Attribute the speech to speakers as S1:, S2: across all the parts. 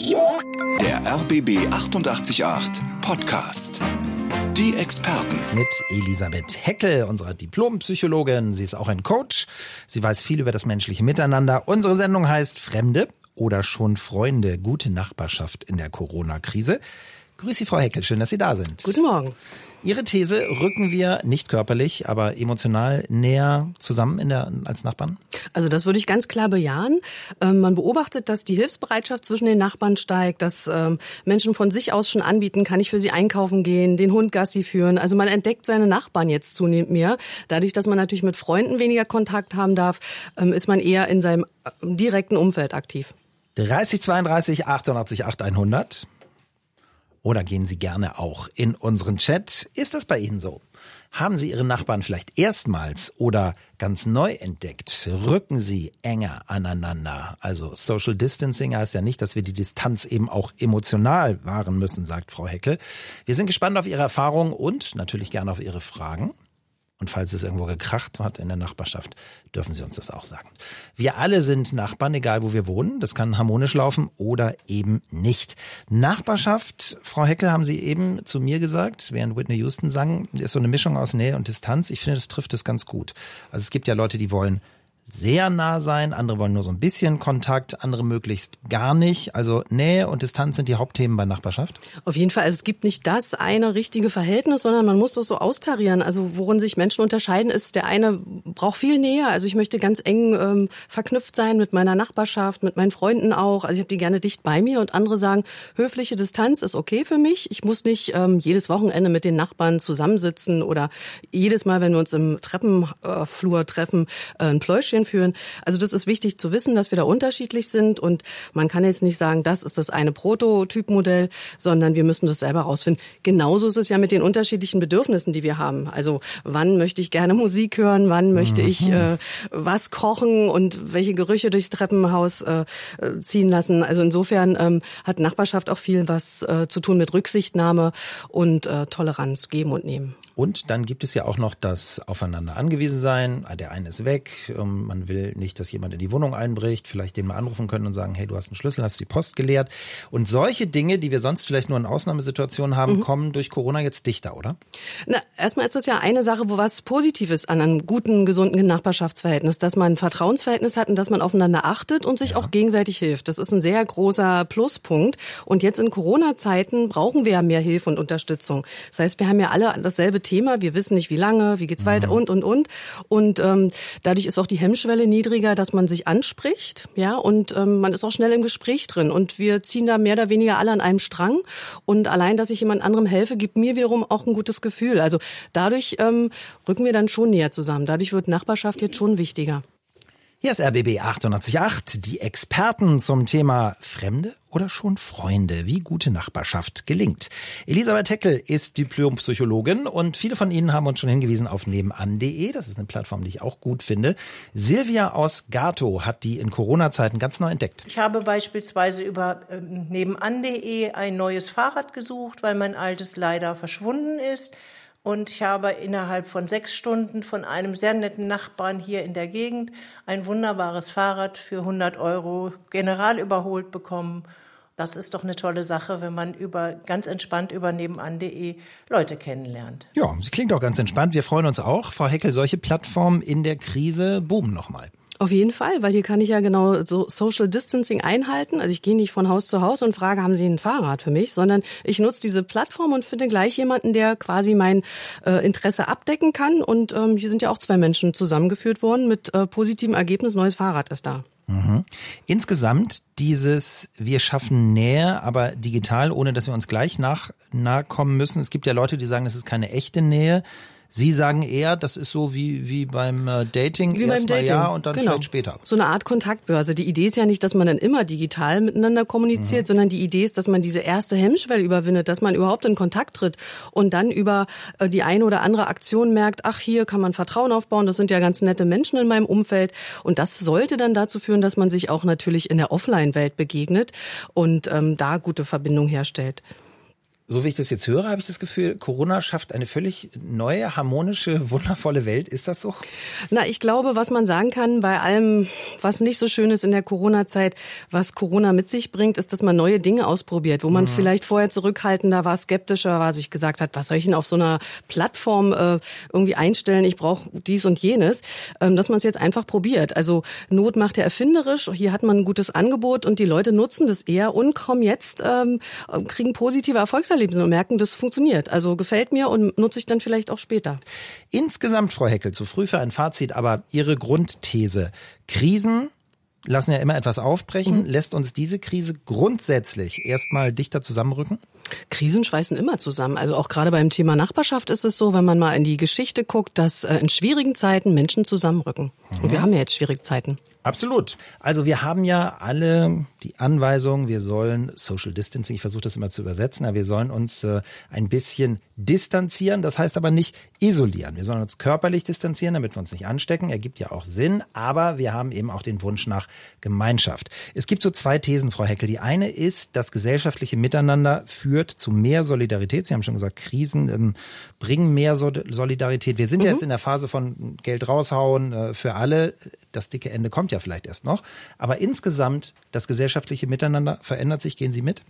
S1: Der RBB 888 Podcast. Die Experten.
S2: Mit Elisabeth Heckel, unserer Diplompsychologin. Sie ist auch ein Coach. Sie weiß viel über das menschliche Miteinander. Unsere Sendung heißt Fremde oder schon Freunde. Gute Nachbarschaft in der Corona-Krise. Grüß Sie, Frau Heckel. Schön, dass Sie da sind.
S3: Guten Morgen.
S2: Ihre These, rücken wir nicht körperlich, aber emotional näher zusammen in der, als Nachbarn?
S3: Also das würde ich ganz klar bejahen. Ähm, man beobachtet, dass die Hilfsbereitschaft zwischen den Nachbarn steigt, dass ähm, Menschen von sich aus schon anbieten, kann ich für sie einkaufen gehen, den Hund Gassi führen. Also man entdeckt seine Nachbarn jetzt zunehmend mehr. Dadurch, dass man natürlich mit Freunden weniger Kontakt haben darf, ähm, ist man eher in seinem äh, direkten Umfeld aktiv.
S2: 30 32 88 8100 oder gehen Sie gerne auch in unseren Chat. Ist das bei Ihnen so? Haben Sie Ihre Nachbarn vielleicht erstmals oder ganz neu entdeckt? Rücken Sie enger aneinander? Also Social Distancing heißt ja nicht, dass wir die Distanz eben auch emotional wahren müssen, sagt Frau Heckel. Wir sind gespannt auf Ihre Erfahrungen und natürlich gerne auf Ihre Fragen. Und falls es irgendwo gekracht hat in der Nachbarschaft, dürfen Sie uns das auch sagen. Wir alle sind Nachbarn, egal wo wir wohnen. Das kann harmonisch laufen oder eben nicht. Nachbarschaft, Frau Heckel, haben Sie eben zu mir gesagt, während Whitney Houston sang, ist so eine Mischung aus Nähe und Distanz. Ich finde, das trifft es ganz gut. Also es gibt ja Leute, die wollen sehr nah sein, andere wollen nur so ein bisschen Kontakt, andere möglichst gar nicht. Also Nähe und Distanz sind die Hauptthemen bei Nachbarschaft?
S3: Auf jeden Fall. Also es gibt nicht das eine richtige Verhältnis, sondern man muss das so austarieren. Also worin sich Menschen unterscheiden, ist, der eine braucht viel Nähe. Also ich möchte ganz eng ähm, verknüpft sein mit meiner Nachbarschaft, mit meinen Freunden auch. Also ich habe die gerne dicht bei mir und andere sagen, höfliche Distanz ist okay für mich. Ich muss nicht ähm, jedes Wochenende mit den Nachbarn zusammensitzen oder jedes Mal, wenn wir uns im Treppenflur treffen, äh, ein Pläuschchen Studien führen. Also das ist wichtig zu wissen, dass wir da unterschiedlich sind und man kann jetzt nicht sagen, das ist das eine Prototypmodell, sondern wir müssen das selber rausfinden. Genauso ist es ja mit den unterschiedlichen Bedürfnissen, die wir haben. Also wann möchte ich gerne Musik hören, wann möchte ich mhm. äh, was kochen und welche Gerüche durchs Treppenhaus äh, ziehen lassen. Also insofern ähm, hat Nachbarschaft auch viel was äh, zu tun mit Rücksichtnahme und äh, Toleranz geben und nehmen.
S2: Und dann gibt es ja auch noch das Aufeinander angewiesen sein. Ah, der eine ist weg, ähm, man will nicht, dass jemand in die Wohnung einbricht, vielleicht den mal anrufen können und sagen, hey, du hast einen Schlüssel, hast die Post geleert. Und solche Dinge, die wir sonst vielleicht nur in Ausnahmesituationen haben, mhm. kommen durch Corona jetzt dichter, oder?
S3: Na, erstmal ist das ja eine Sache, wo was Positives an einem guten, gesunden Nachbarschaftsverhältnis, dass man ein Vertrauensverhältnis hat und dass man aufeinander achtet und sich ja. auch gegenseitig hilft. Das ist ein sehr großer Pluspunkt. Und jetzt in Corona-Zeiten brauchen wir ja mehr Hilfe und Unterstützung. Das heißt, wir haben ja alle dasselbe Thema. Wir wissen nicht, wie lange, wie geht's weiter mhm. und, und, und. Und ähm, dadurch ist auch die Hemmschwelle niedriger, dass man sich anspricht. Ja, und ähm, man ist auch schnell im Gespräch drin. Und wir ziehen da mehr oder weniger alle an einem Strang. Und allein, dass ich jemand anderem helfe, gibt mir wiederum auch ein gutes Gefühl. Also dadurch ähm, rücken wir dann schon näher zusammen. Dadurch wird Nachbarschaft jetzt schon wichtiger.
S2: Hier ist RBB 888, die Experten zum Thema Fremde oder schon Freunde, wie gute Nachbarschaft gelingt. Elisabeth Heckel ist Diplompsychologin und viele von Ihnen haben uns schon hingewiesen auf nebenan.de. Das ist eine Plattform, die ich auch gut finde. Silvia aus Gato hat die in Corona-Zeiten ganz neu entdeckt.
S4: Ich habe beispielsweise über ähm, nebenan.de ein neues Fahrrad gesucht, weil mein altes leider verschwunden ist. Und ich habe innerhalb von sechs Stunden von einem sehr netten Nachbarn hier in der Gegend ein wunderbares Fahrrad für 100 Euro general überholt bekommen. Das ist doch eine tolle Sache, wenn man über ganz entspannt über nebenan.de Leute kennenlernt.
S2: Ja, sie klingt auch ganz entspannt. Wir freuen uns auch. Frau Heckel, solche Plattformen in der Krise boomen nochmal.
S3: Auf jeden Fall, weil hier kann ich ja genau so Social Distancing einhalten. Also ich gehe nicht von Haus zu Haus und frage, haben Sie ein Fahrrad für mich, sondern ich nutze diese Plattform und finde gleich jemanden, der quasi mein äh, Interesse abdecken kann. Und ähm, hier sind ja auch zwei Menschen zusammengeführt worden mit äh, positivem Ergebnis. Neues Fahrrad ist da.
S2: Mhm. Insgesamt dieses, wir schaffen Nähe, aber digital, ohne dass wir uns gleich nach, nahe kommen müssen. Es gibt ja Leute, die sagen, das ist keine echte Nähe. Sie sagen eher, das ist so wie, wie beim äh, Dating, wie erst beim Dating. ja und dann genau. vielleicht später.
S3: So eine Art Kontaktbörse. Die Idee ist ja nicht, dass man dann immer digital miteinander kommuniziert, mhm. sondern die Idee ist, dass man diese erste Hemmschwelle überwindet, dass man überhaupt in Kontakt tritt und dann über äh, die eine oder andere Aktion merkt, ach, hier kann man Vertrauen aufbauen, das sind ja ganz nette Menschen in meinem Umfeld. Und das sollte dann dazu führen, dass man sich auch natürlich in der Offline-Welt begegnet und ähm, da gute Verbindung herstellt.
S2: So wie ich das jetzt höre, habe ich das Gefühl, Corona schafft eine völlig neue, harmonische, wundervolle Welt. Ist das so?
S3: Na, ich glaube, was man sagen kann, bei allem, was nicht so schön ist in der Corona-Zeit, was Corona mit sich bringt, ist, dass man neue Dinge ausprobiert, wo man mhm. vielleicht vorher zurückhaltender war, skeptischer war, sich gesagt hat, was soll ich denn auf so einer Plattform äh, irgendwie einstellen? Ich brauche dies und jenes. Ähm, dass man es jetzt einfach probiert. Also Not macht ja erfinderisch. Hier hat man ein gutes Angebot und die Leute nutzen das eher und kommen jetzt, ähm, kriegen positive Erfolgserlebnisse Erlebnisse und merken, das funktioniert. Also gefällt mir und nutze ich dann vielleicht auch später.
S2: Insgesamt, Frau Heckel, zu früh für ein Fazit, aber Ihre Grundthese. Krisen lassen ja immer etwas aufbrechen. Mhm. Lässt uns diese Krise grundsätzlich erstmal dichter zusammenrücken?
S3: Krisen schweißen immer zusammen. Also auch gerade beim Thema Nachbarschaft ist es so, wenn man mal in die Geschichte guckt, dass äh, in schwierigen Zeiten Menschen zusammenrücken. Mhm. Und wir haben ja jetzt schwierige Zeiten.
S2: Absolut. Also wir haben ja alle die Anweisung, wir sollen Social Distancing, ich versuche das immer zu übersetzen, aber wir sollen uns äh, ein bisschen distanzieren. Das heißt aber nicht isolieren. Wir sollen uns körperlich distanzieren, damit wir uns nicht anstecken. Ergibt ja auch Sinn. Aber wir haben eben auch den Wunsch nach Gemeinschaft. Es gibt so zwei Thesen, Frau Heckel. Die eine ist, das gesellschaftliche Miteinander führt zu mehr Solidarität. Sie haben schon gesagt, Krisen ähm, bringen mehr Solidarität. Wir sind mhm. ja jetzt in der Phase von Geld raushauen äh, für alle. Das dicke Ende kommt ja vielleicht erst noch. Aber insgesamt, das gesellschaftliche Miteinander verändert sich. Gehen Sie mit?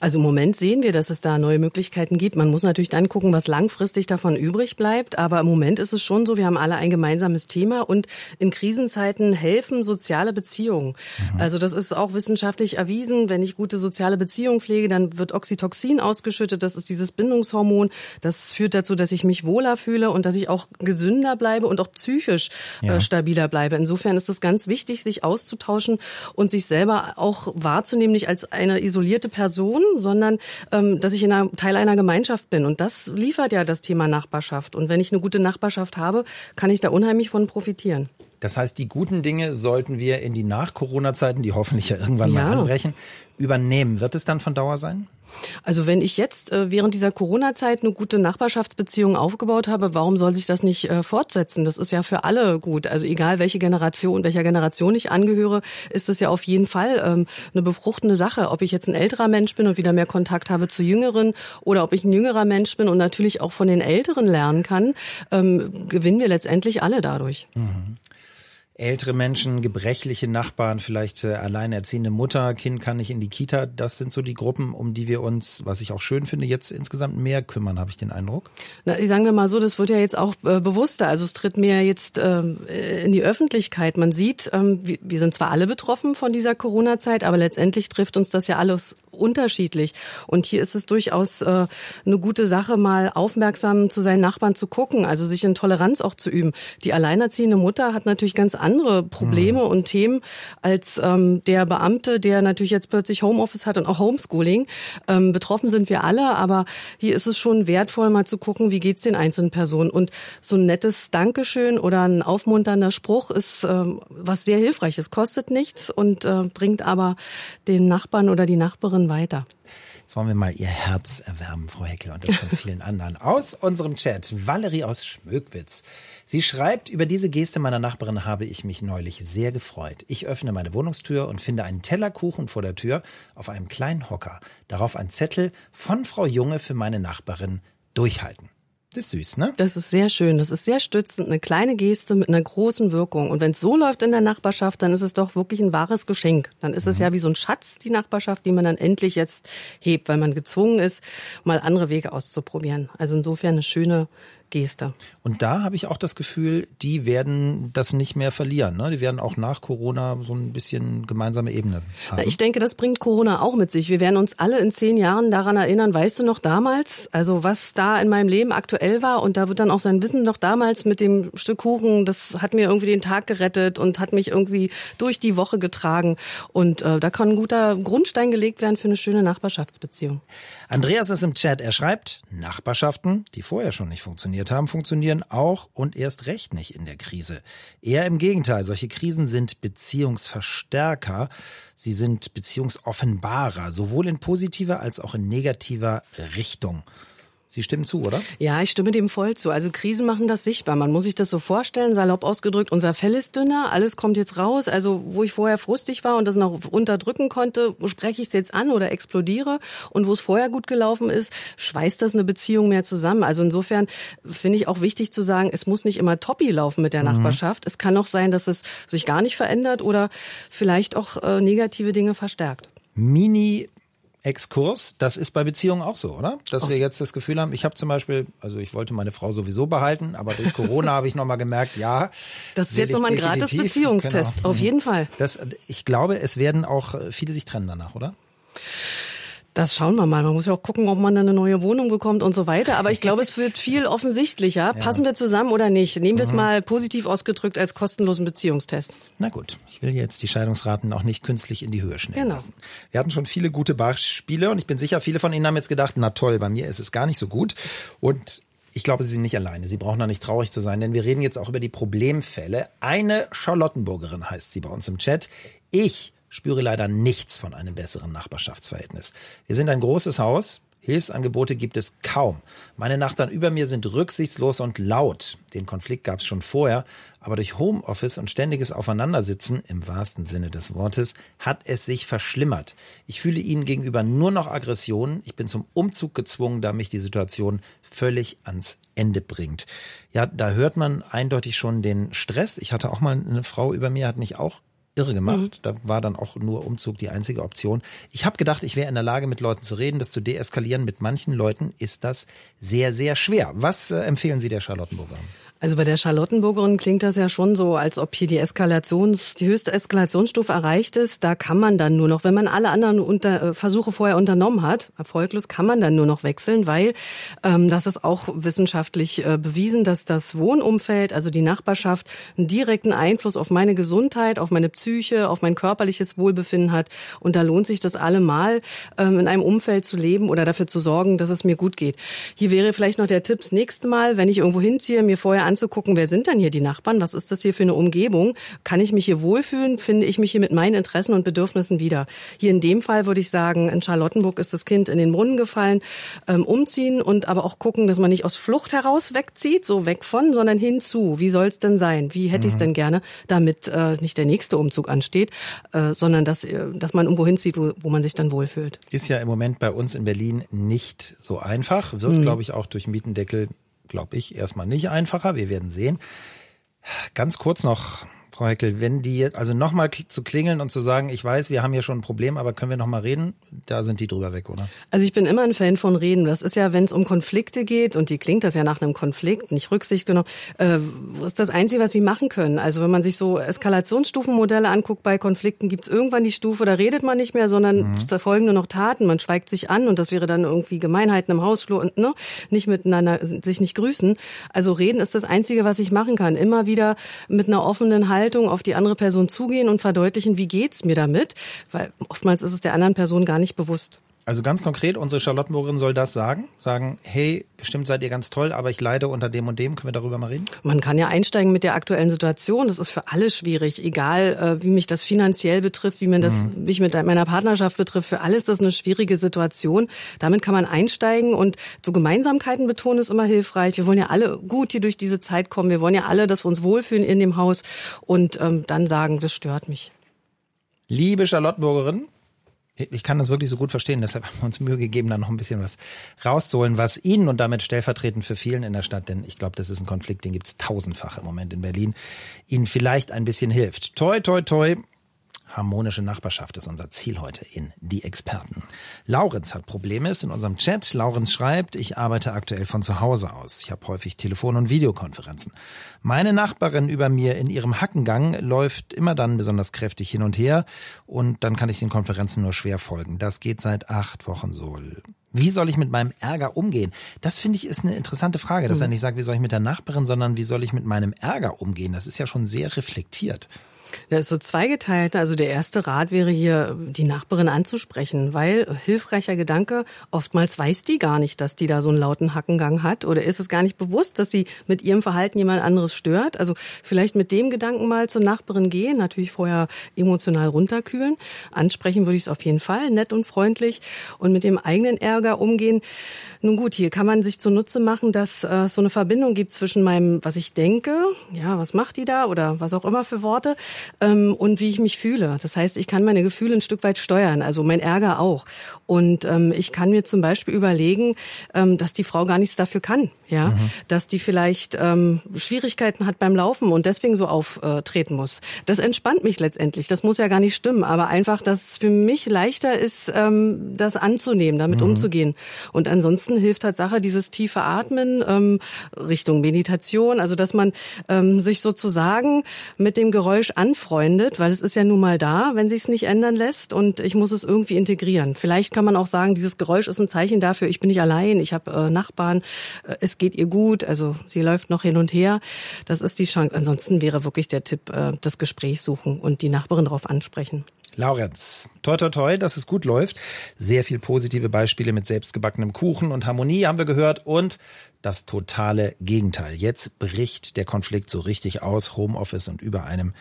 S3: Also im Moment sehen wir, dass es da neue Möglichkeiten gibt. Man muss natürlich dann gucken, was langfristig davon übrig bleibt. Aber im Moment ist es schon so, wir haben alle ein gemeinsames Thema und in Krisenzeiten helfen soziale Beziehungen. Mhm. Also das ist auch wissenschaftlich erwiesen. Wenn ich gute soziale Beziehungen pflege, dann wird Oxytocin ausgeschüttet. Das ist dieses Bindungshormon. Das führt dazu, dass ich mich wohler fühle und dass ich auch gesünder bleibe und auch psychisch äh, ja. stabiler bleibe. Insofern ist es ganz wichtig, sich auszutauschen und sich selber auch wahrzunehmen, nicht als eine isolierte Person, Person, sondern ähm, dass ich in einer, Teil einer Gemeinschaft bin. Und das liefert ja das Thema Nachbarschaft. Und wenn ich eine gute Nachbarschaft habe, kann ich da unheimlich von profitieren.
S2: Das heißt, die guten Dinge sollten wir in die Nach-Corona-Zeiten, die hoffentlich ja irgendwann ja. mal anbrechen, übernehmen. Wird es dann von Dauer sein?
S3: Also wenn ich jetzt äh, während dieser Corona-Zeit eine gute Nachbarschaftsbeziehung aufgebaut habe, warum soll sich das nicht äh, fortsetzen? Das ist ja für alle gut. Also egal welche Generation, welcher Generation ich angehöre, ist es ja auf jeden Fall ähm, eine befruchtende Sache. Ob ich jetzt ein älterer Mensch bin und wieder mehr Kontakt habe zu Jüngeren oder ob ich ein jüngerer Mensch bin und natürlich auch von den Älteren lernen kann, ähm, gewinnen wir letztendlich alle dadurch. Mhm
S2: ältere Menschen, gebrechliche Nachbarn, vielleicht äh, alleinerziehende Mutter, Kind kann nicht in die Kita. Das sind so die Gruppen, um die wir uns, was ich auch schön finde, jetzt insgesamt mehr kümmern, habe ich den Eindruck.
S3: Na, sagen wir mal so, das wird ja jetzt auch äh, bewusster. Also es tritt mehr jetzt ähm, in die Öffentlichkeit. Man sieht, ähm, wir, wir sind zwar alle betroffen von dieser Corona-Zeit, aber letztendlich trifft uns das ja alles unterschiedlich. Und hier ist es durchaus äh, eine gute Sache, mal aufmerksam zu seinen Nachbarn zu gucken, also sich in Toleranz auch zu üben. Die alleinerziehende Mutter hat natürlich ganz andere Probleme mhm. und Themen als ähm, der Beamte, der natürlich jetzt plötzlich Homeoffice hat und auch Homeschooling. Ähm, betroffen sind wir alle, aber hier ist es schon wertvoll, mal zu gucken, wie geht's den einzelnen Personen. Und so ein nettes Dankeschön oder ein aufmunternder Spruch ist ähm, was sehr hilfreiches, kostet nichts und äh, bringt aber den Nachbarn oder die Nachbarin weiter.
S2: Jetzt wollen wir mal Ihr Herz erwärmen, Frau Heckel, und das von vielen anderen. Aus unserem Chat, Valerie aus Schmöckwitz. Sie schreibt, über diese Geste meiner Nachbarin habe ich mich neulich sehr gefreut. Ich öffne meine Wohnungstür und finde einen Teller Kuchen vor der Tür auf einem kleinen Hocker. Darauf ein Zettel von Frau Junge für meine Nachbarin durchhalten. Das ist süß, ne?
S3: Das ist sehr schön. Das ist sehr stützend. Eine kleine Geste mit einer großen Wirkung. Und wenn es so läuft in der Nachbarschaft, dann ist es doch wirklich ein wahres Geschenk. Dann ist mhm. es ja wie so ein Schatz, die Nachbarschaft, die man dann endlich jetzt hebt, weil man gezwungen ist, mal andere Wege auszuprobieren. Also insofern eine schöne Geste.
S2: Und da habe ich auch das Gefühl, die werden das nicht mehr verlieren. Ne? Die werden auch nach Corona so ein bisschen gemeinsame Ebene haben.
S3: Ich denke, das bringt Corona auch mit sich. Wir werden uns alle in zehn Jahren daran erinnern, weißt du noch damals, also was da in meinem Leben aktuell war und da wird dann auch sein Wissen noch damals mit dem Stück Kuchen, das hat mir irgendwie den Tag gerettet und hat mich irgendwie durch die Woche getragen und äh, da kann ein guter Grundstein gelegt werden für eine schöne Nachbarschaftsbeziehung.
S2: Andreas ist im Chat, er schreibt, Nachbarschaften, die vorher schon nicht funktionieren funktioniert haben, funktionieren auch und erst recht nicht in der Krise. Eher im Gegenteil, solche Krisen sind Beziehungsverstärker, sie sind Beziehungsoffenbarer, sowohl in positiver als auch in negativer Richtung. Sie stimmen zu, oder?
S3: Ja, ich stimme dem voll zu. Also Krisen machen das sichtbar. Man muss sich das so vorstellen, salopp ausgedrückt, unser Fell ist dünner, alles kommt jetzt raus. Also wo ich vorher frustig war und das noch unterdrücken konnte, spreche ich es jetzt an oder explodiere. Und wo es vorher gut gelaufen ist, schweißt das eine Beziehung mehr zusammen. Also insofern finde ich auch wichtig zu sagen, es muss nicht immer toppi laufen mit der mhm. Nachbarschaft. Es kann auch sein, dass es sich gar nicht verändert oder vielleicht auch äh, negative Dinge verstärkt.
S2: Mini Exkurs. Das ist bei Beziehungen auch so, oder? Dass Ach. wir jetzt das Gefühl haben, ich habe zum Beispiel, also ich wollte meine Frau sowieso behalten, aber durch Corona habe ich nochmal gemerkt, ja.
S3: Das ist jetzt nochmal ein gratis Beziehungstest, genau. auf jeden Fall.
S2: Das, ich glaube, es werden auch viele sich trennen danach, oder?
S3: Das schauen wir mal. Man muss ja auch gucken, ob man dann eine neue Wohnung bekommt und so weiter. Aber ich glaube, es wird viel offensichtlicher. Ja. Passen wir zusammen oder nicht? Nehmen wir es mhm. mal positiv ausgedrückt als kostenlosen Beziehungstest.
S2: Na gut, ich will jetzt die Scheidungsraten auch nicht künstlich in die Höhe schnellen genau. lassen. Wir hatten schon viele gute Beispiele und ich bin sicher, viele von Ihnen haben jetzt gedacht, na toll, bei mir ist es gar nicht so gut. Und ich glaube, Sie sind nicht alleine. Sie brauchen da nicht traurig zu sein, denn wir reden jetzt auch über die Problemfälle. Eine Charlottenburgerin heißt sie bei uns im Chat. Ich spüre leider nichts von einem besseren Nachbarschaftsverhältnis. Wir sind ein großes Haus, Hilfsangebote gibt es kaum. Meine Nachbarn über mir sind rücksichtslos und laut. Den Konflikt gab es schon vorher, aber durch Homeoffice und ständiges Aufeinandersitzen, im wahrsten Sinne des Wortes, hat es sich verschlimmert. Ich fühle ihnen gegenüber nur noch Aggressionen. Ich bin zum Umzug gezwungen, da mich die Situation völlig ans Ende bringt. Ja, da hört man eindeutig schon den Stress. Ich hatte auch mal eine Frau über mir, hat mich auch irre gemacht. Mhm. Da war dann auch nur Umzug die einzige Option. Ich habe gedacht, ich wäre in der Lage, mit Leuten zu reden, das zu deeskalieren. Mit manchen Leuten ist das sehr, sehr schwer. Was äh, empfehlen Sie der Charlottenburger?
S3: Also bei der Charlottenburgerin klingt das ja schon so, als ob hier die Eskalations, die höchste Eskalationsstufe erreicht ist. Da kann man dann nur noch, wenn man alle anderen unter, äh, Versuche vorher unternommen hat, erfolglos, kann man dann nur noch wechseln, weil ähm, das ist auch wissenschaftlich äh, bewiesen, dass das Wohnumfeld, also die Nachbarschaft, einen direkten Einfluss auf meine Gesundheit, auf meine Psyche, auf mein körperliches Wohlbefinden hat. Und da lohnt sich das allemal, ähm, in einem Umfeld zu leben oder dafür zu sorgen, dass es mir gut geht. Hier wäre vielleicht noch der Tipp, das nächste Mal, wenn ich irgendwo hinziehe, mir vorher anzugucken, wer sind denn hier die Nachbarn? Was ist das hier für eine Umgebung? Kann ich mich hier wohlfühlen? Finde ich mich hier mit meinen Interessen und Bedürfnissen wieder? Hier in dem Fall würde ich sagen, in Charlottenburg ist das Kind in den Brunnen gefallen, ähm, umziehen und aber auch gucken, dass man nicht aus Flucht heraus wegzieht, so weg von, sondern hinzu. Wie soll es denn sein? Wie hätte ich es mhm. denn gerne, damit äh, nicht der nächste Umzug ansteht, äh, sondern dass, äh, dass man irgendwo hinzieht, wo, wo man sich dann wohlfühlt.
S2: Ist ja im Moment bei uns in Berlin nicht so einfach. Wird, mhm. glaube ich, auch durch Mietendeckel glaube ich, erstmal nicht einfacher. Wir werden sehen. Ganz kurz noch Frau Heckel, wenn die, also nochmal zu klingeln und zu sagen, ich weiß, wir haben hier schon ein Problem, aber können wir nochmal reden, da sind die drüber weg, oder?
S3: Also ich bin immer ein Fan von Reden. Das ist ja, wenn es um Konflikte geht, und die klingt das ja nach einem Konflikt, nicht Rücksicht genommen, äh, ist das Einzige, was sie machen können. Also wenn man sich so Eskalationsstufenmodelle anguckt bei Konflikten, gibt es irgendwann die Stufe, da redet man nicht mehr, sondern mhm. da folgen nur noch Taten. Man schweigt sich an und das wäre dann irgendwie Gemeinheiten im Hausflur und ne, nicht miteinander, sich nicht grüßen. Also reden ist das Einzige, was ich machen kann. Immer wieder mit einer offenen Haltung Haltung auf die andere Person zugehen und verdeutlichen, wie geht's mir damit, weil oftmals ist es der anderen Person gar nicht bewusst.
S2: Also ganz konkret, unsere Charlottenburgerin soll das sagen? Sagen, hey, bestimmt seid ihr ganz toll, aber ich leide unter dem und dem. Können wir darüber mal reden?
S3: Man kann ja einsteigen mit der aktuellen Situation. Das ist für alle schwierig. Egal, äh, wie mich das finanziell betrifft, wie mir das, mhm. wie mich mit meiner Partnerschaft betrifft. Für alles ist das eine schwierige Situation. Damit kann man einsteigen und so Gemeinsamkeiten betonen ist immer hilfreich. Wir wollen ja alle gut hier durch diese Zeit kommen. Wir wollen ja alle, dass wir uns wohlfühlen in dem Haus und ähm, dann sagen, das stört mich.
S2: Liebe Charlottenburgerin, ich kann das wirklich so gut verstehen, deshalb haben wir uns Mühe gegeben, da noch ein bisschen was rauszuholen, was Ihnen und damit stellvertretend für vielen in der Stadt, denn ich glaube, das ist ein Konflikt, den gibt es tausendfach im Moment in Berlin, Ihnen vielleicht ein bisschen hilft. Toi, toi, toi, Harmonische Nachbarschaft ist unser Ziel heute in Die Experten. Laurenz hat Probleme, ist in unserem Chat. Laurenz schreibt, ich arbeite aktuell von zu Hause aus. Ich habe häufig Telefon- und Videokonferenzen. Meine Nachbarin über mir in ihrem Hackengang läuft immer dann besonders kräftig hin und her und dann kann ich den Konferenzen nur schwer folgen. Das geht seit acht Wochen so. Wie soll ich mit meinem Ärger umgehen? Das finde ich ist eine interessante Frage, dass er hm. nicht sagt, wie soll ich mit der Nachbarin, sondern wie soll ich mit meinem Ärger umgehen? Das ist ja schon sehr reflektiert.
S3: Das ist so zweigeteilt. Also der erste Rat wäre hier, die Nachbarin anzusprechen, weil hilfreicher Gedanke, oftmals weiß die gar nicht, dass die da so einen lauten Hackengang hat oder ist es gar nicht bewusst, dass sie mit ihrem Verhalten jemand anderes stört. Also vielleicht mit dem Gedanken mal zur Nachbarin gehen, natürlich vorher emotional runterkühlen. Ansprechen würde ich es auf jeden Fall, nett und freundlich und mit dem eigenen Ärger umgehen. Nun gut, hier kann man sich zunutze machen, dass äh, es so eine Verbindung gibt zwischen meinem, was ich denke, ja, was macht die da oder was auch immer für Worte, ähm, und wie ich mich fühle. Das heißt, ich kann meine Gefühle ein Stück weit steuern, also mein Ärger auch. Und ähm, ich kann mir zum Beispiel überlegen, ähm, dass die Frau gar nichts dafür kann, ja, mhm. dass die vielleicht ähm, Schwierigkeiten hat beim Laufen und deswegen so auftreten muss. Das entspannt mich letztendlich. Das muss ja gar nicht stimmen, aber einfach, dass es für mich leichter ist, ähm, das anzunehmen, damit mhm. umzugehen. Und ansonsten hilft Tatsache dieses tiefe Atmen ähm, Richtung Meditation, also dass man ähm, sich sozusagen mit dem Geräusch anfreundet, weil es ist ja nun mal da, wenn sich es nicht ändern lässt und ich muss es irgendwie integrieren. Vielleicht kann man auch sagen, dieses Geräusch ist ein Zeichen dafür, ich bin nicht allein, ich habe äh, Nachbarn, äh, es geht ihr gut, also sie läuft noch hin und her. Das ist die Chance. Ansonsten wäre wirklich der Tipp, äh, das Gespräch suchen und die Nachbarin darauf ansprechen.
S2: Laurenz, toi toi toi, dass es gut läuft. Sehr viel positive Beispiele mit selbstgebackenem Kuchen und Harmonie haben wir gehört und das totale Gegenteil. Jetzt bricht der Konflikt so richtig aus, Homeoffice und über einem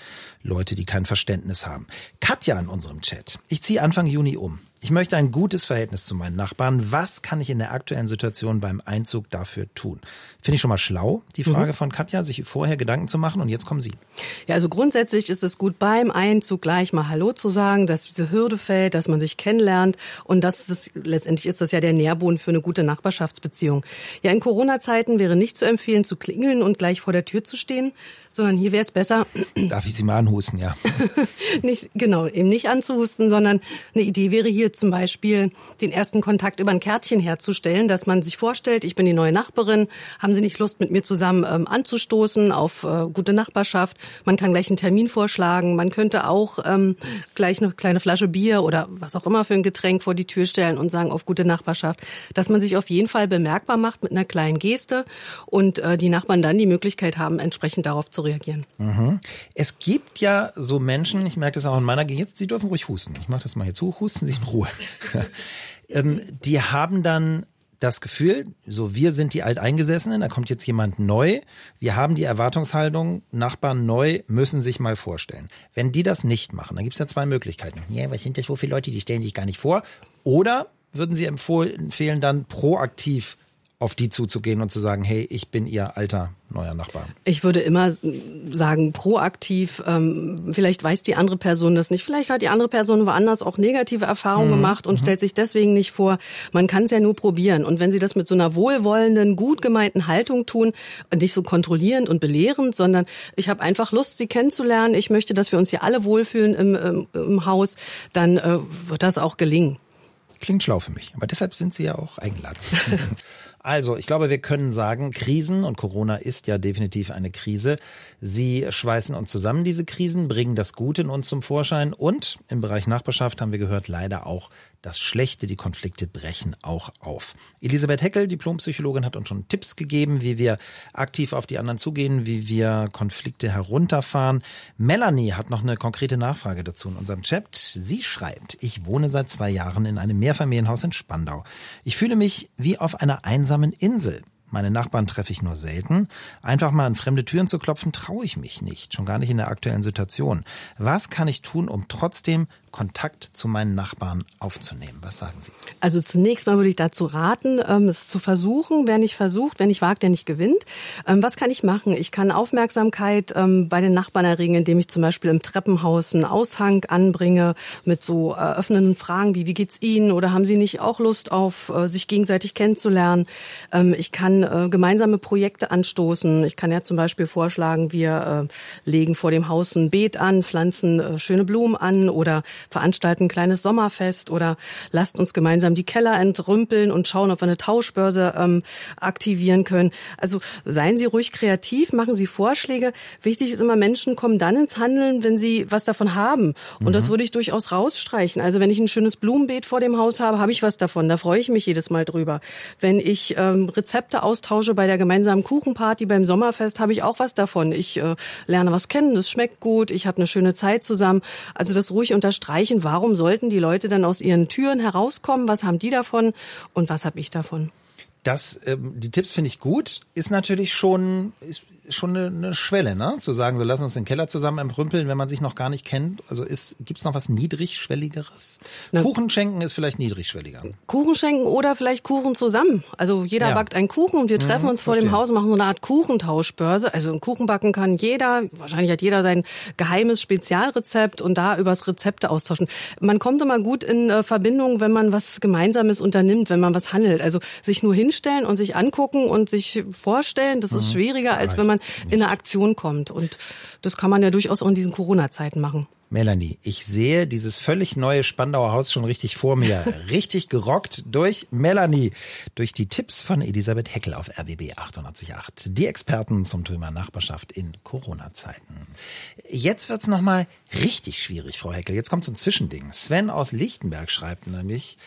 S2: Leute, die kein Verständnis haben. Katja in unserem Chat. Ich ziehe Anfang Juni um. Ich möchte ein gutes Verhältnis zu meinen Nachbarn. Was kann ich in der aktuellen Situation beim Einzug dafür tun? Finde ich schon mal schlau, die Frage mhm. von Katja, sich vorher Gedanken zu machen und jetzt kommen Sie.
S3: Ja, also grundsätzlich ist es gut, beim Einzug gleich mal Hallo zu sagen, dass diese Hürde fällt, dass man sich kennenlernt und das ist, letztendlich ist das ja der Nährboden für eine gute Nachbarschaftsbeziehung. Ja, in Corona-Zeiten wäre nicht zu empfehlen, zu klingeln und gleich vor der Tür zu stehen, sondern hier wäre es besser.
S2: Darf ich Sie mal anhusten, ja?
S3: nicht, genau, eben nicht anzuhusten, sondern eine Idee wäre hier zum Beispiel den ersten Kontakt über ein Kärtchen herzustellen, dass man sich vorstellt, ich bin die neue Nachbarin, haben Sie nicht Lust, mit mir zusammen ähm, anzustoßen auf äh, gute Nachbarschaft? Man kann gleich einen Termin vorschlagen, man könnte auch ähm, gleich eine kleine Flasche Bier oder was auch immer für ein Getränk vor die Tür stellen und sagen auf gute Nachbarschaft, dass man sich auf jeden Fall bemerkbar macht mit einer kleinen Geste und äh, die Nachbarn dann die Möglichkeit haben, entsprechend darauf zu reagieren.
S2: Mhm. Es gibt ja so Menschen, ich merke das auch in meiner Gegend, Sie dürfen ruhig husten. Ich mache das mal hier zu, husten Sie in Ruhe. ähm, die haben dann das Gefühl, so wir sind die Alteingesessenen, da kommt jetzt jemand neu. Wir haben die Erwartungshaltung, Nachbarn neu müssen sich mal vorstellen. Wenn die das nicht machen, dann gibt es ja zwei Möglichkeiten. Ja, was sind das wohl für Leute, die stellen sich gar nicht vor? Oder würden Sie empfehlen, dann proaktiv auf die zuzugehen und zu sagen, hey, ich bin Ihr alter neuer Nachbar?
S3: Ich würde immer sagen, proaktiv. Ähm, vielleicht weiß die andere Person das nicht. Vielleicht hat die andere Person woanders auch negative Erfahrungen mhm. gemacht und mhm. stellt sich deswegen nicht vor. Man kann es ja nur probieren. Und wenn Sie das mit so einer wohlwollenden, gut gemeinten Haltung tun, nicht so kontrollierend und belehrend, sondern ich habe einfach Lust, Sie kennenzulernen. Ich möchte, dass wir uns hier alle wohlfühlen im, im, im Haus, dann äh, wird das auch gelingen.
S2: Klingt schlau für mich. Aber deshalb sind Sie ja auch eingeladen. Also, ich glaube, wir können sagen, Krisen und Corona ist ja definitiv eine Krise. Sie schweißen uns zusammen, diese Krisen, bringen das Gute in uns zum Vorschein und im Bereich Nachbarschaft haben wir gehört, leider auch das Schlechte, die Konflikte brechen auch auf. Elisabeth Heckel, Diplompsychologin, hat uns schon Tipps gegeben, wie wir aktiv auf die anderen zugehen, wie wir Konflikte herunterfahren. Melanie hat noch eine konkrete Nachfrage dazu in unserem Chat. Sie schreibt, ich wohne seit zwei Jahren in einem Mehrfamilienhaus in Spandau. Ich fühle mich wie auf einer einsamen Insel. Meine Nachbarn treffe ich nur selten. Einfach mal an fremde Türen zu klopfen, traue ich mich nicht, schon gar nicht in der aktuellen Situation. Was kann ich tun, um trotzdem Kontakt zu meinen Nachbarn aufzunehmen? Was sagen Sie?
S3: Also zunächst mal würde ich dazu raten, ähm, es zu versuchen. Wer nicht versucht, wer nicht wagt, der nicht gewinnt. Ähm, was kann ich machen? Ich kann Aufmerksamkeit ähm, bei den Nachbarn erregen, indem ich zum Beispiel im Treppenhaus einen Aushang anbringe mit so eröffnenden Fragen wie, wie geht's Ihnen? Oder haben Sie nicht auch Lust auf, äh, sich gegenseitig kennenzulernen? Ich kann äh, gemeinsame Projekte anstoßen. Ich kann ja zum Beispiel vorschlagen, wir äh, legen vor dem Haus ein Beet an, pflanzen schöne Blumen an oder veranstalten ein kleines Sommerfest oder lasst uns gemeinsam die Keller entrümpeln und schauen, ob wir eine Tauschbörse ähm, aktivieren können. Also seien Sie ruhig kreativ, machen Sie Vorschläge. Wichtig ist immer, Menschen kommen dann ins Handeln, wenn sie was davon haben. Und mhm. das würde ich durchaus rausstreichen. Also wenn ich ein schönes Blumenbeet vor dem Haus habe, habe ich was davon. Da freue ich mich jedes Mal drüber. Wenn ich ähm, Rezepte austausche bei der gemeinsamen Kuchenparty beim Sommerfest, habe ich auch was davon. Ich äh, lerne was kennen, es schmeckt gut, ich habe eine schöne Zeit zusammen. Also das ruhig unterstreichen. Warum sollten die Leute dann aus ihren Türen herauskommen? Was haben die davon und was habe ich davon?
S2: Das, ähm, die Tipps finde ich gut. Ist natürlich schon, ist, schon eine, eine Schwelle, ne? Zu sagen, so lass uns den Keller zusammen entrümpeln, wenn man sich noch gar nicht kennt. Also ist gibt's noch was niedrigschwelligeres? Na, Kuchen schenken ist vielleicht niedrigschwelliger.
S3: Kuchen schenken oder vielleicht Kuchen zusammen. Also jeder ja. backt einen Kuchen und wir treffen mhm, uns vor verstehe. dem Haus und machen so eine Art Kuchentauschbörse. Also einen Kuchen backen kann jeder. Wahrscheinlich hat jeder sein geheimes Spezialrezept und da übers Rezepte austauschen. Man kommt immer gut in äh, Verbindung, wenn man was Gemeinsames unternimmt, wenn man was handelt. Also sich nur hinstellen und sich angucken und sich vorstellen, das ist mhm. schwieriger, als wenn man man in eine Aktion kommt. Und das kann man ja durchaus auch in diesen Corona-Zeiten machen.
S2: Melanie, ich sehe dieses völlig neue Spandauer Haus schon richtig vor mir. richtig gerockt durch Melanie, durch die Tipps von Elisabeth Heckel auf RBB 888. Die Experten zum Thema Nachbarschaft in Corona-Zeiten. Jetzt wird's nochmal richtig schwierig, Frau Heckel. Jetzt kommt so ein Zwischending. Sven aus Lichtenberg schreibt nämlich,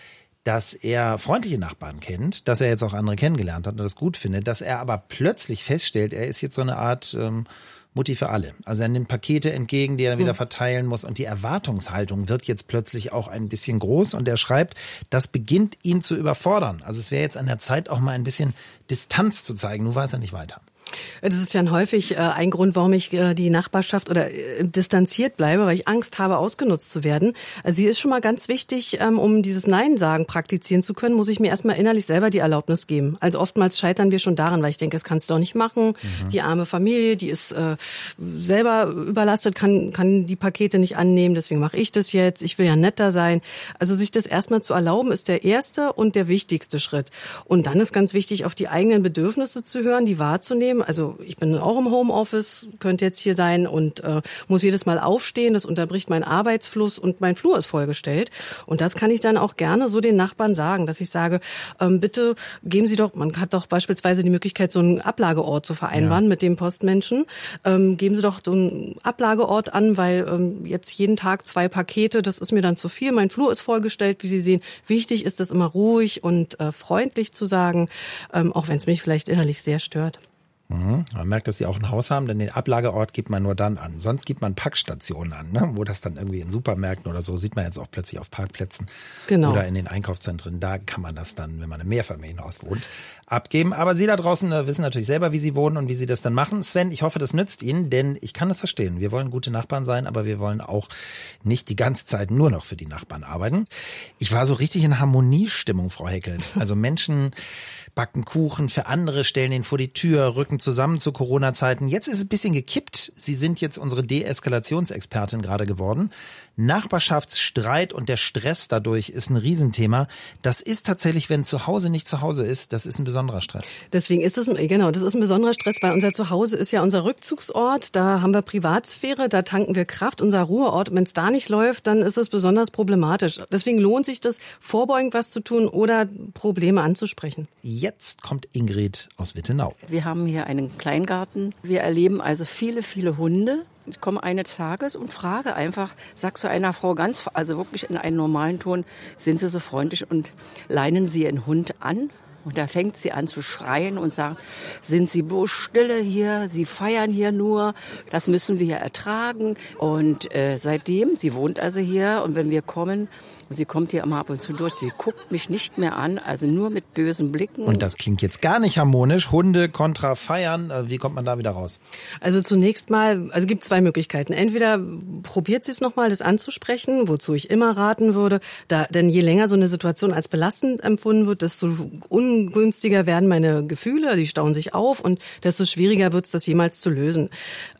S2: dass er freundliche Nachbarn kennt, dass er jetzt auch andere kennengelernt hat und das gut findet, dass er aber plötzlich feststellt, er ist jetzt so eine Art ähm, Mutti für alle. Also er nimmt Pakete entgegen, die er wieder hm. verteilen muss und die Erwartungshaltung wird jetzt plötzlich auch ein bisschen groß und er schreibt, das beginnt ihn zu überfordern. Also es wäre jetzt an der Zeit auch mal ein bisschen Distanz zu zeigen. Nun weiß er nicht weiter.
S3: Das ist ja häufig äh, ein Grund, warum ich äh, die Nachbarschaft oder äh, distanziert bleibe, weil ich Angst habe, ausgenutzt zu werden. Also sie ist schon mal ganz wichtig, ähm, um dieses Nein sagen praktizieren zu können, muss ich mir erstmal innerlich selber die Erlaubnis geben. Also oftmals scheitern wir schon daran, weil ich denke, das kannst du doch nicht machen. Mhm. Die arme Familie, die ist äh, selber überlastet, kann, kann die Pakete nicht annehmen, deswegen mache ich das jetzt. Ich will ja netter sein. Also sich das erstmal zu erlauben, ist der erste und der wichtigste Schritt. Und dann ist ganz wichtig, auf die eigenen Bedürfnisse zu hören, die wahrzunehmen Problem. Also ich bin auch im Homeoffice, könnte jetzt hier sein und äh, muss jedes Mal aufstehen. Das unterbricht meinen Arbeitsfluss und mein Flur ist vollgestellt. Und das kann ich dann auch gerne so den Nachbarn sagen, dass ich sage, ähm, bitte geben Sie doch, man hat doch beispielsweise die Möglichkeit, so einen Ablageort zu vereinbaren ja. mit dem Postmenschen. Ähm, geben Sie doch so einen Ablageort an, weil ähm, jetzt jeden Tag zwei Pakete, das ist mir dann zu viel. Mein Flur ist vollgestellt, wie Sie sehen. Wichtig ist es immer ruhig und äh, freundlich zu sagen, ähm, auch wenn es mich vielleicht innerlich sehr stört.
S2: Mhm. Man merkt, dass sie auch ein Haus haben, denn den Ablageort gibt man nur dann an. Sonst gibt man Packstationen an, ne? wo das dann irgendwie in Supermärkten oder so sieht man jetzt auch plötzlich auf Parkplätzen genau. oder in den Einkaufszentren. Da kann man das dann, wenn man im Mehrfamilienhaus wohnt, abgeben. Aber Sie da draußen äh, wissen natürlich selber, wie Sie wohnen und wie Sie das dann machen. Sven, ich hoffe, das nützt Ihnen, denn ich kann das verstehen. Wir wollen gute Nachbarn sein, aber wir wollen auch nicht die ganze Zeit nur noch für die Nachbarn arbeiten. Ich war so richtig in Harmoniestimmung, Frau Heckel. Also Menschen backen Kuchen, für andere stellen ihn vor die Tür, rücken zusammen zu Corona-Zeiten. Jetzt ist es ein bisschen gekippt. Sie sind jetzt unsere Deeskalationsexpertin gerade geworden. Nachbarschaftsstreit und der Stress dadurch ist ein Riesenthema. Das ist tatsächlich, wenn zu Hause nicht zu Hause ist, das ist ein besonderer Stress.
S3: Deswegen ist es, genau, das ist ein besonderer Stress, weil unser Zuhause ist ja unser Rückzugsort. Da haben wir Privatsphäre, da tanken wir Kraft, unser Ruheort. Wenn es da nicht läuft, dann ist es besonders problematisch. Deswegen lohnt sich das, vorbeugend was zu tun oder Probleme anzusprechen.
S2: Jetzt kommt Ingrid aus Wittenau.
S5: Wir haben hier einen Kleingarten. Wir erleben also viele, viele Hunde. Ich komme eines Tages und frage einfach, sag zu einer Frau ganz, also wirklich in einem normalen Ton, sind Sie so freundlich und leinen Sie Ihren Hund an? Und da fängt sie an zu schreien und sagt, sind Sie bloß stille hier? Sie feiern hier nur. Das müssen wir ja ertragen. Und äh, seitdem, sie wohnt also hier und wenn wir kommen, und sie kommt hier immer ab und zu durch. Sie guckt mich nicht mehr an, also nur mit bösen Blicken.
S2: Und das klingt jetzt gar nicht harmonisch. Hunde kontra Feiern. Äh, wie kommt man da wieder raus?
S3: Also zunächst mal, also gibt zwei Möglichkeiten. Entweder probiert sie es nochmal, das anzusprechen, wozu ich immer raten würde. Da, denn je länger so eine Situation als belastend empfunden wird, desto ungünstiger werden meine Gefühle, die stauen sich auf und desto schwieriger wird es, das jemals zu lösen.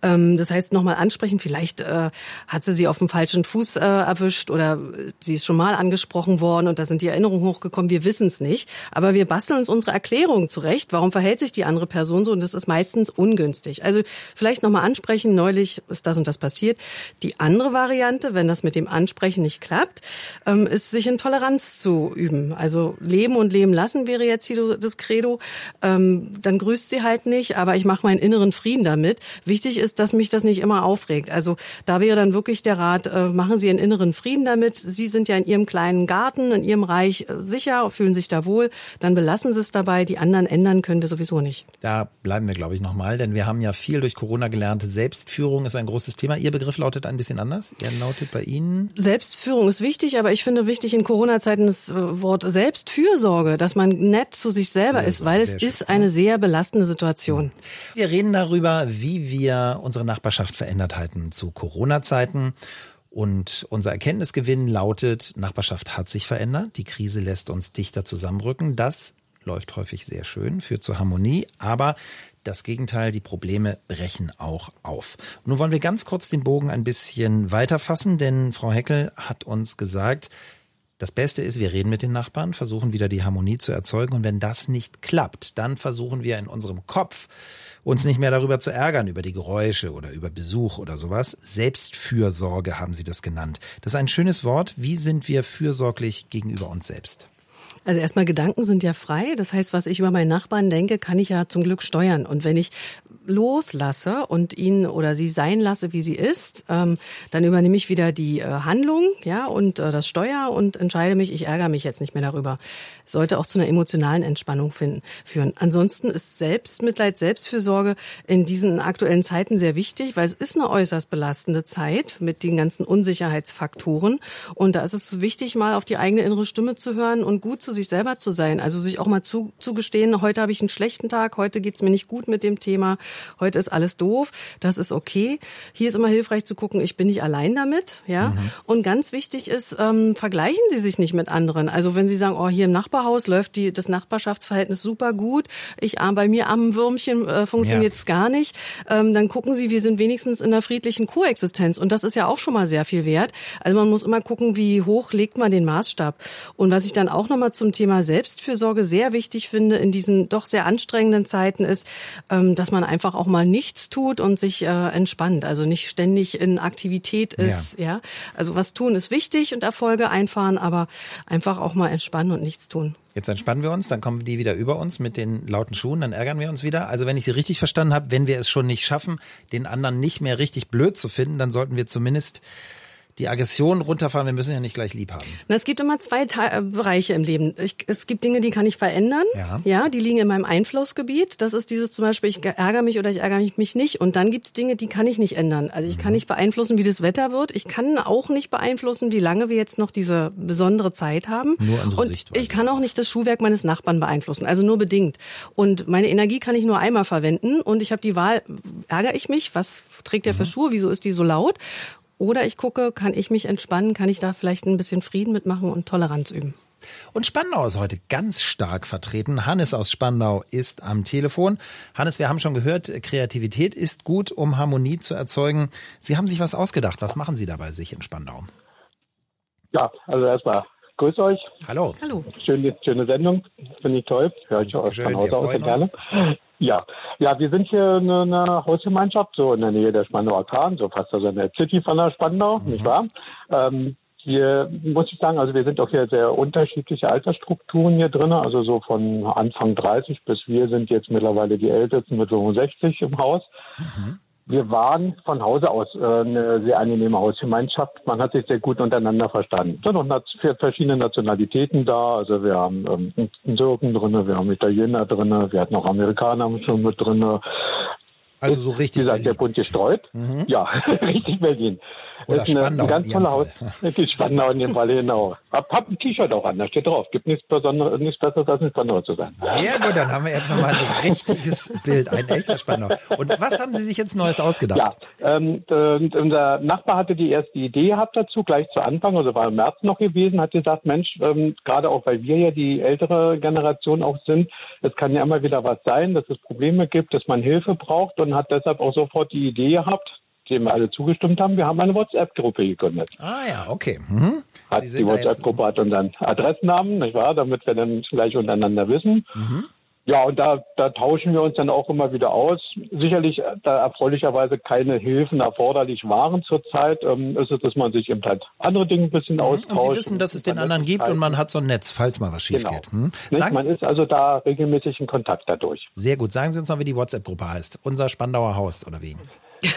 S3: Ähm, das heißt, nochmal ansprechen, vielleicht äh, hat sie sie auf dem falschen Fuß äh, erwischt oder sie ist schon mal angesprochen worden und da sind die Erinnerungen hochgekommen. Wir wissen es nicht. Aber wir basteln uns unsere Erklärung zurecht. Warum verhält sich die andere Person so? Und das ist meistens ungünstig. Also vielleicht nochmal ansprechen. Neulich ist das und das passiert. Die andere Variante, wenn das mit dem Ansprechen nicht klappt, ähm, ist sich in Toleranz zu üben. Also leben und leben lassen wäre jetzt hier das Credo. Ähm, dann grüßt sie halt nicht, aber ich mache meinen inneren Frieden damit. Wichtig ist, dass mich das nicht immer aufregt. Also da wäre dann wirklich der Rat, äh, machen Sie einen inneren Frieden damit. Sie sind ja in Ihrem kleinen Garten, in Ihrem Reich äh, sicher, fühlen sich da wohl. Dann belassen Sie es dabei. Die anderen ändern können wir sowieso nicht.
S2: Da bleiben wir, glaube ich, nochmal, denn wir haben ja viel durch Corona gelernt. Selbstführung ist ein großes Thema. Ihr Begriff lautet ein bisschen anders. Er lautet bei Ihnen?
S3: Selbstführung ist wichtig, aber ich finde wichtig in Corona-Zeiten das äh, Wort Selbstfürsorge, dass man nett zu sich selber ist, weil es ist eine sehr belastende Situation.
S2: Wir reden darüber, wie wir unsere Nachbarschaft verändert halten zu Corona-Zeiten. Und unser Erkenntnisgewinn lautet, Nachbarschaft hat sich verändert. Die Krise lässt uns dichter zusammenrücken. Das läuft häufig sehr schön, führt zur Harmonie, aber das Gegenteil, die Probleme brechen auch auf. Und nun wollen wir ganz kurz den Bogen ein bisschen weiterfassen, denn Frau Heckel hat uns gesagt, das Beste ist, wir reden mit den Nachbarn, versuchen wieder die Harmonie zu erzeugen und wenn das nicht klappt, dann versuchen wir in unserem Kopf uns nicht mehr darüber zu ärgern, über die Geräusche oder über Besuch oder sowas. Selbstfürsorge haben Sie das genannt. Das ist ein schönes Wort. Wie sind wir fürsorglich gegenüber uns selbst?
S3: Also erstmal Gedanken sind ja frei. Das heißt, was ich über meinen Nachbarn denke, kann ich ja zum Glück steuern. Und wenn ich loslasse und ihn oder sie sein lasse, wie sie ist, ähm, dann übernehme ich wieder die äh, Handlung, ja, und äh, das Steuer und entscheide mich, ich ärgere mich jetzt nicht mehr darüber. Sollte auch zu einer emotionalen Entspannung finden, führen. Ansonsten ist Selbstmitleid, Selbstfürsorge in diesen aktuellen Zeiten sehr wichtig, weil es ist eine äußerst belastende Zeit mit den ganzen Unsicherheitsfaktoren. Und da ist es wichtig, mal auf die eigene innere Stimme zu hören und gut zu sich selber zu sein. Also sich auch mal zu, zugestehen, heute habe ich einen schlechten Tag, heute geht's mir nicht gut mit dem Thema heute ist alles doof, das ist okay. Hier ist immer hilfreich zu gucken, ich bin nicht allein damit, ja. Mhm. Und ganz wichtig ist, ähm, vergleichen Sie sich nicht mit anderen. Also wenn Sie sagen, oh, hier im Nachbarhaus läuft die, das Nachbarschaftsverhältnis super gut, ich bei mir am Würmchen äh, funktioniert es ja. gar nicht, ähm, dann gucken Sie, wir sind wenigstens in einer friedlichen Koexistenz. Und das ist ja auch schon mal sehr viel wert. Also man muss immer gucken, wie hoch legt man den Maßstab. Und was ich dann auch nochmal zum Thema Selbstfürsorge sehr wichtig finde in diesen doch sehr anstrengenden Zeiten ist, ähm, dass man einfach auch mal nichts tut und sich äh, entspannt, also nicht ständig in Aktivität ist, ja. ja. Also was tun ist wichtig und Erfolge einfahren, aber einfach auch mal entspannen und nichts tun.
S2: Jetzt entspannen wir uns, dann kommen die wieder über uns mit den lauten Schuhen, dann ärgern wir uns wieder. Also wenn ich Sie richtig verstanden habe, wenn wir es schon nicht schaffen, den anderen nicht mehr richtig blöd zu finden, dann sollten wir zumindest die Aggression runterfahren. Wir müssen ja nicht gleich lieb haben.
S3: Na, es gibt immer zwei Te äh, Bereiche im Leben. Ich, es gibt Dinge, die kann ich verändern. Ja. ja, die liegen in meinem Einflussgebiet. Das ist dieses zum Beispiel, ich ärgere mich oder ich ärgere mich nicht. Und dann gibt es Dinge, die kann ich nicht ändern. Also ich mhm. kann nicht beeinflussen, wie das Wetter wird. Ich kann auch nicht beeinflussen, wie lange wir jetzt noch diese besondere Zeit haben.
S2: Nur unsere
S3: und
S2: Sichtweise.
S3: ich kann auch nicht das Schuhwerk meines Nachbarn beeinflussen. Also nur bedingt. Und meine Energie kann ich nur einmal verwenden. Und ich habe die Wahl, ärgere ich mich? Was trägt der mhm. für Schuhe? Wieso ist die so laut? Oder ich gucke, kann ich mich entspannen, kann ich da vielleicht ein bisschen Frieden mitmachen und Toleranz üben.
S2: Und Spandau ist heute ganz stark vertreten. Hannes aus Spandau ist am Telefon. Hannes, wir haben schon gehört, Kreativität ist gut, um Harmonie zu erzeugen. Sie haben sich was ausgedacht. Was machen Sie dabei sich in Spandau?
S6: Ja, also erstmal grüß euch.
S2: Hallo.
S3: Hallo.
S6: Schöne, schöne Sendung. Finde ich toll. Höre ich auch von Hause aus gerne. Ja, ja, wir sind hier eine, eine Hausgemeinschaft, so in der Nähe der Spandauer Kahn, so fast also in der City von der Spandau, mhm. nicht wahr? Ähm, hier muss ich sagen, also wir sind auch hier sehr unterschiedliche Altersstrukturen hier drin, also so von Anfang 30 bis wir sind jetzt mittlerweile die Ältesten mit 65 im Haus. Mhm wir waren von Hause aus äh, eine sehr angenehme Hausgemeinschaft. Man hat sich sehr gut untereinander verstanden. Es sind noch verschiedene Nationalitäten da. Also wir haben ähm, einen Türken drin, wir haben Italiener drin, wir hatten auch Amerikaner schon mit drin.
S2: Also so richtig.
S6: Wie gesagt, der bunt gestreut. Mhm. Ja, richtig Berlin.
S2: Oder
S6: ist
S2: Spandau.
S6: Eine ganz tolle Haus. Die Spandau in dem Fall, genau. Hab, hab ein T-Shirt auch an, da steht drauf. Gibt nichts Besonderes, nichts Besseres als ein Spandau zu sein.
S2: Sehr gut, dann haben wir jetzt nochmal ein richtiges Bild, ein echter Spandau. Und was haben Sie sich jetzt Neues ausgedacht?
S6: Ja, ähm, unser Nachbar hatte die erste Idee gehabt dazu, gleich zu Anfang, also war im März noch gewesen, hat gesagt, Mensch, ähm, gerade auch weil wir ja die ältere Generation auch sind, es kann ja immer wieder was sein, dass es Probleme gibt, dass man Hilfe braucht und hat deshalb auch sofort die Idee gehabt, dem wir alle zugestimmt haben, wir haben eine WhatsApp-Gruppe gegründet.
S2: Ah ja, okay. Mhm.
S6: Hat, die WhatsApp-Gruppe hat unseren Adressnamen, nicht wahr, damit wir dann gleich untereinander wissen. Mhm. Ja, und da, da tauschen wir uns dann auch immer wieder aus. Sicherlich, äh, da erfreulicherweise keine Hilfen erforderlich waren zurzeit, ähm, ist es, dass man sich eben halt andere Dinge ein bisschen austauscht.
S2: Und Sie wissen, dass es den anderen gibt und man hat so ein Netz, falls mal was schief genau. geht. Hm?
S6: Sagen, man ist also da regelmäßig in Kontakt dadurch.
S2: Sehr gut. Sagen Sie uns noch, wie die WhatsApp-Gruppe heißt. Unser Spandauer Haus oder wie?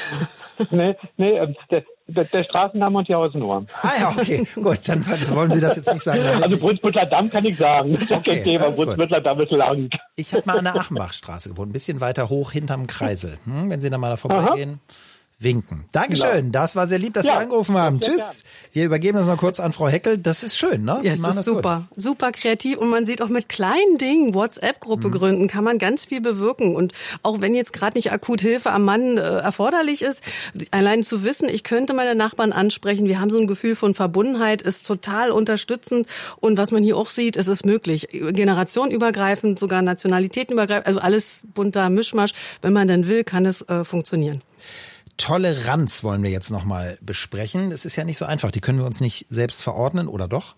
S6: nee, nee, ähm, der, der, der Straßenname und die Hausnummer.
S2: Ah ja, okay, gut, dann wollen Sie das jetzt nicht sagen.
S6: Also Brunsbüttler Damm kann ich sagen. Das ist okay, kein Thema. Brunsbüttler Damm ist lang.
S2: Ich habe mal an der Achenbachstraße gewohnt, ein bisschen weiter hoch hinterm Kreisel. Hm, wenn Sie da mal da vorbeigehen. Aha winken. Dankeschön, genau. das war sehr lieb, dass ja. Sie angerufen haben. Ja, Tschüss. Ja. Wir übergeben das noch kurz an Frau Heckel. Das ist schön, ne?
S3: Ja, es ist super. Gut. Super kreativ und man sieht auch mit kleinen Dingen, WhatsApp-Gruppe mhm. gründen, kann man ganz viel bewirken. Und auch wenn jetzt gerade nicht akut Hilfe am Mann äh, erforderlich ist, allein zu wissen, ich könnte meine Nachbarn ansprechen, wir haben so ein Gefühl von Verbundenheit, ist total unterstützend. Und was man hier auch sieht, ist es möglich. Generationenübergreifend, sogar nationalitätenübergreifend, also alles bunter Mischmasch. Wenn man dann will, kann es äh, funktionieren.
S2: Toleranz wollen wir jetzt nochmal besprechen. Das ist ja nicht so einfach. Die können wir uns nicht selbst verordnen, oder doch?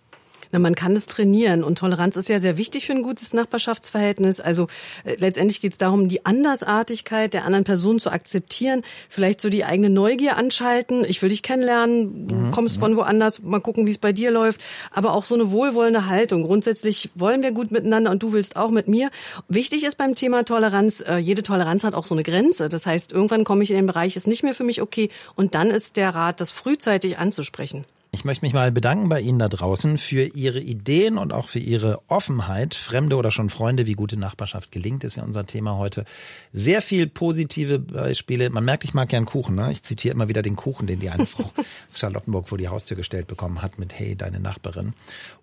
S3: Na, man kann es trainieren und Toleranz ist ja sehr wichtig für ein gutes Nachbarschaftsverhältnis. Also äh, letztendlich geht es darum, die Andersartigkeit der anderen Person zu akzeptieren, vielleicht so die eigene Neugier anschalten. Ich will dich kennenlernen, du mhm. kommst von woanders, mal gucken, wie es bei dir läuft. Aber auch so eine wohlwollende Haltung. Grundsätzlich wollen wir gut miteinander und du willst auch mit mir. Wichtig ist beim Thema Toleranz, äh, jede Toleranz hat auch so eine Grenze. Das heißt, irgendwann komme ich in den Bereich, ist nicht mehr für mich okay. Und dann ist der Rat, das frühzeitig anzusprechen.
S2: Ich möchte mich mal bedanken bei Ihnen da draußen für Ihre Ideen und auch für Ihre Offenheit. Fremde oder schon Freunde, wie gute Nachbarschaft gelingt, ist ja unser Thema heute. Sehr viel positive Beispiele. Man merkt, ich mag gern Kuchen. Ne? Ich zitiere immer wieder den Kuchen, den die eine Frau aus Charlottenburg vor die Haustür gestellt bekommen hat mit Hey, deine Nachbarin.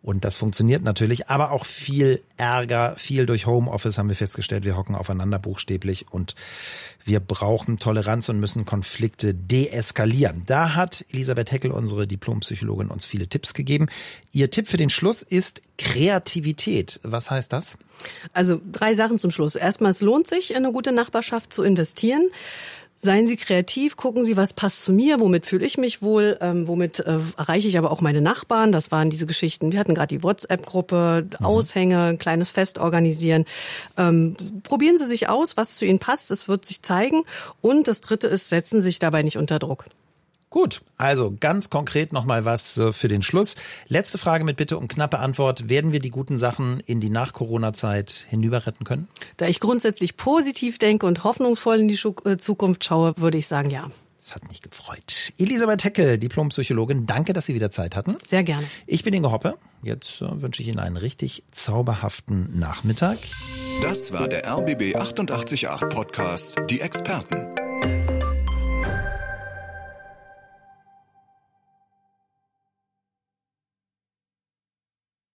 S2: Und das funktioniert natürlich, aber auch viel Ärger, viel durch Homeoffice haben wir festgestellt. Wir hocken aufeinander buchstäblich und wir brauchen Toleranz und müssen Konflikte deeskalieren. Da hat Elisabeth Heckel, unsere Diplompsychologin, uns viele Tipps gegeben. Ihr Tipp für den Schluss ist Kreativität. Was heißt das?
S3: Also drei Sachen zum Schluss. Erstmal, es lohnt sich, in eine gute Nachbarschaft zu investieren. Seien Sie kreativ, gucken Sie, was passt zu mir, womit fühle ich mich wohl, ähm, womit äh, erreiche ich aber auch meine Nachbarn. Das waren diese Geschichten. Wir hatten gerade die WhatsApp-Gruppe, mhm. Aushänge, ein kleines Fest organisieren. Ähm, probieren Sie sich aus, was zu Ihnen passt. Es wird sich zeigen. Und das Dritte ist, setzen Sie sich dabei nicht unter Druck.
S2: Gut, also ganz konkret nochmal was äh, für den Schluss. Letzte Frage mit Bitte um knappe Antwort. Werden wir die guten Sachen in die Nach-Corona-Zeit hinüber retten können?
S3: Da ich grundsätzlich positiv denke und hoffnungsvoll in die äh, Zukunft schaue, würde ich sagen ja.
S2: Das hat mich gefreut. Elisabeth Heckel, Diplompsychologin, danke, dass Sie wieder Zeit hatten.
S3: Sehr gerne.
S2: Ich bin Inge Hoppe. Jetzt äh, wünsche ich Ihnen einen richtig zauberhaften Nachmittag.
S1: Das war der RBB 888 Podcast, die Experten.